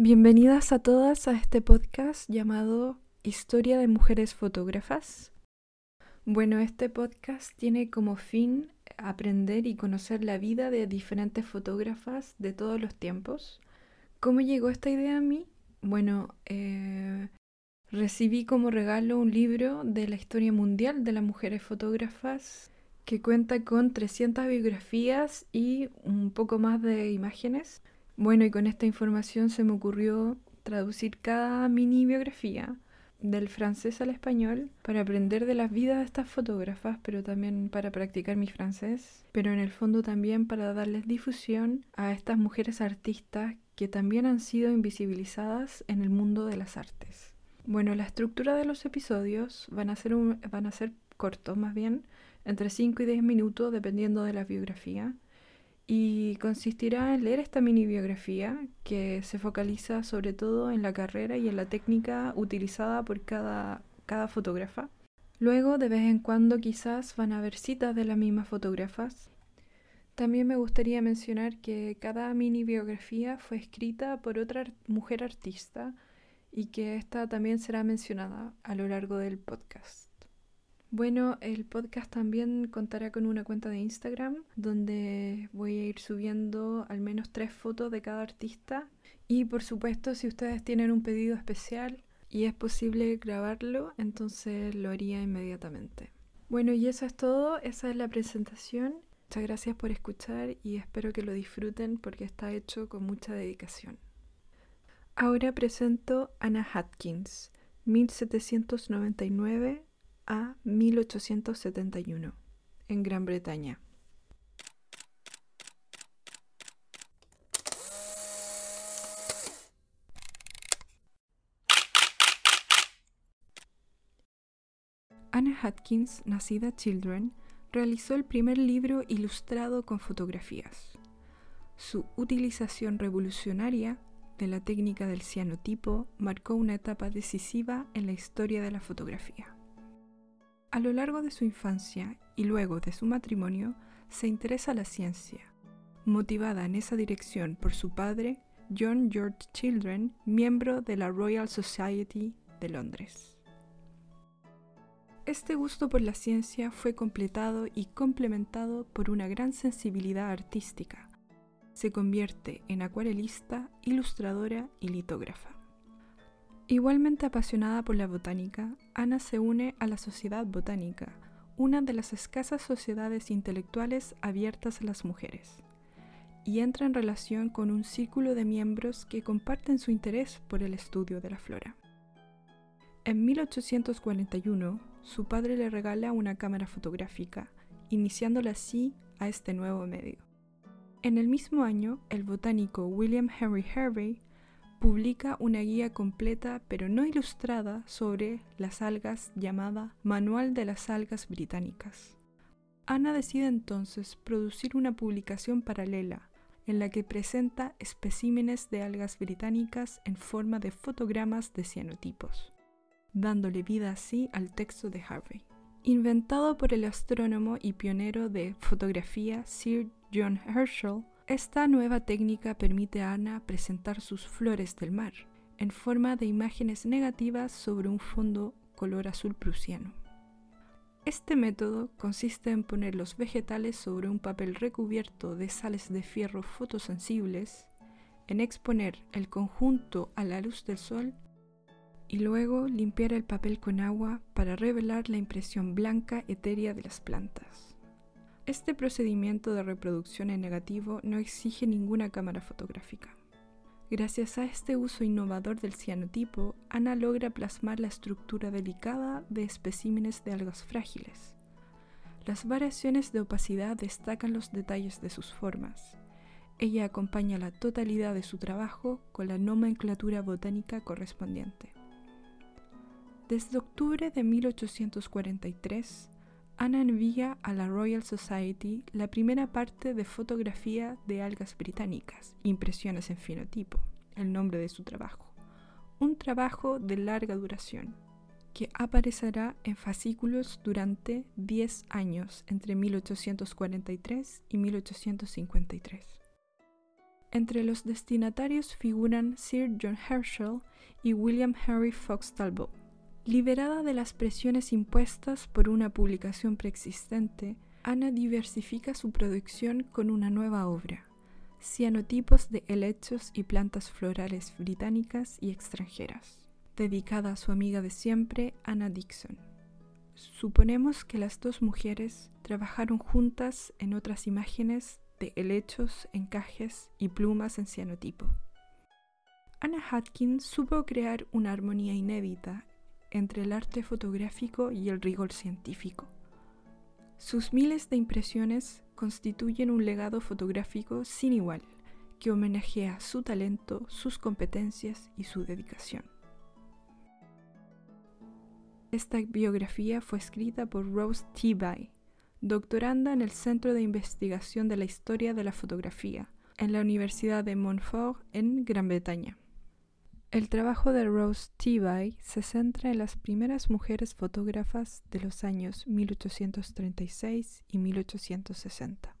Bienvenidas a todas a este podcast llamado Historia de Mujeres Fotógrafas. Bueno, este podcast tiene como fin aprender y conocer la vida de diferentes fotógrafas de todos los tiempos. ¿Cómo llegó esta idea a mí? Bueno, eh, recibí como regalo un libro de la historia mundial de las mujeres fotógrafas que cuenta con 300 biografías y un poco más de imágenes bueno, y con esta información se me ocurrió traducir cada mini biografía del francés al español para aprender de las vidas de estas fotógrafas, pero también para practicar mi francés, pero en el fondo también para darles difusión a estas mujeres artistas que también han sido invisibilizadas en el mundo de las artes. Bueno, la estructura de los episodios van a ser, van a ser cortos más bien, entre 5 y 10 minutos dependiendo de la biografía y consistirá en leer esta mini biografía que se focaliza sobre todo en la carrera y en la técnica utilizada por cada, cada fotógrafa. Luego, de vez en cuando, quizás van a haber citas de las mismas fotógrafas. También me gustaría mencionar que cada mini biografía fue escrita por otra mujer artista y que esta también será mencionada a lo largo del podcast. Bueno, el podcast también contará con una cuenta de Instagram donde voy a ir subiendo al menos tres fotos de cada artista y por supuesto si ustedes tienen un pedido especial y es posible grabarlo, entonces lo haría inmediatamente. Bueno, y eso es todo, esa es la presentación. Muchas gracias por escuchar y espero que lo disfruten porque está hecho con mucha dedicación. Ahora presento Anna Hatkins, 1799 a 1871 en Gran Bretaña. Anna Atkins, nacida Children, realizó el primer libro ilustrado con fotografías. Su utilización revolucionaria de la técnica del cianotipo marcó una etapa decisiva en la historia de la fotografía. A lo largo de su infancia y luego de su matrimonio, se interesa la ciencia, motivada en esa dirección por su padre, John George Children, miembro de la Royal Society de Londres. Este gusto por la ciencia fue completado y complementado por una gran sensibilidad artística. Se convierte en acuarelista, ilustradora y litógrafa. Igualmente apasionada por la botánica, Ana se une a la Sociedad Botánica, una de las escasas sociedades intelectuales abiertas a las mujeres, y entra en relación con un círculo de miembros que comparten su interés por el estudio de la flora. En 1841, su padre le regala una cámara fotográfica, iniciándola así a este nuevo medio. En el mismo año, el botánico William Henry Harvey publica una guía completa pero no ilustrada sobre las algas llamada Manual de las Algas Británicas. Ana decide entonces producir una publicación paralela en la que presenta especímenes de algas británicas en forma de fotogramas de cianotipos, dándole vida así al texto de Harvey. Inventado por el astrónomo y pionero de fotografía Sir John Herschel, esta nueva técnica permite a Ana presentar sus flores del mar en forma de imágenes negativas sobre un fondo color azul prusiano. Este método consiste en poner los vegetales sobre un papel recubierto de sales de fierro fotosensibles, en exponer el conjunto a la luz del sol y luego limpiar el papel con agua para revelar la impresión blanca etérea de las plantas. Este procedimiento de reproducción en negativo no exige ninguna cámara fotográfica. Gracias a este uso innovador del cianotipo, Ana logra plasmar la estructura delicada de especímenes de algas frágiles. Las variaciones de opacidad destacan los detalles de sus formas. Ella acompaña la totalidad de su trabajo con la nomenclatura botánica correspondiente. Desde octubre de 1843, Ana envía a la Royal Society la primera parte de fotografía de algas británicas, impresiones en fenotipo, el nombre de su trabajo. Un trabajo de larga duración, que aparecerá en fascículos durante 10 años entre 1843 y 1853. Entre los destinatarios figuran Sir John Herschel y William Henry Fox Talbot. Liberada de las presiones impuestas por una publicación preexistente, Ana diversifica su producción con una nueva obra, Cianotipos de helechos y plantas florales británicas y extranjeras, dedicada a su amiga de siempre, Anna Dixon. Suponemos que las dos mujeres trabajaron juntas en otras imágenes de helechos, encajes y plumas en cianotipo. Anna Hatkin supo crear una armonía inédita entre el arte fotográfico y el rigor científico. Sus miles de impresiones constituyen un legado fotográfico sin igual, que homenajea su talento, sus competencias y su dedicación. Esta biografía fue escrita por Rose T. doctoranda en el Centro de Investigación de la Historia de la Fotografía, en la Universidad de Montfort, en Gran Bretaña. El trabajo de Rose T. se centra en las primeras mujeres fotógrafas de los años 1836 y 1860.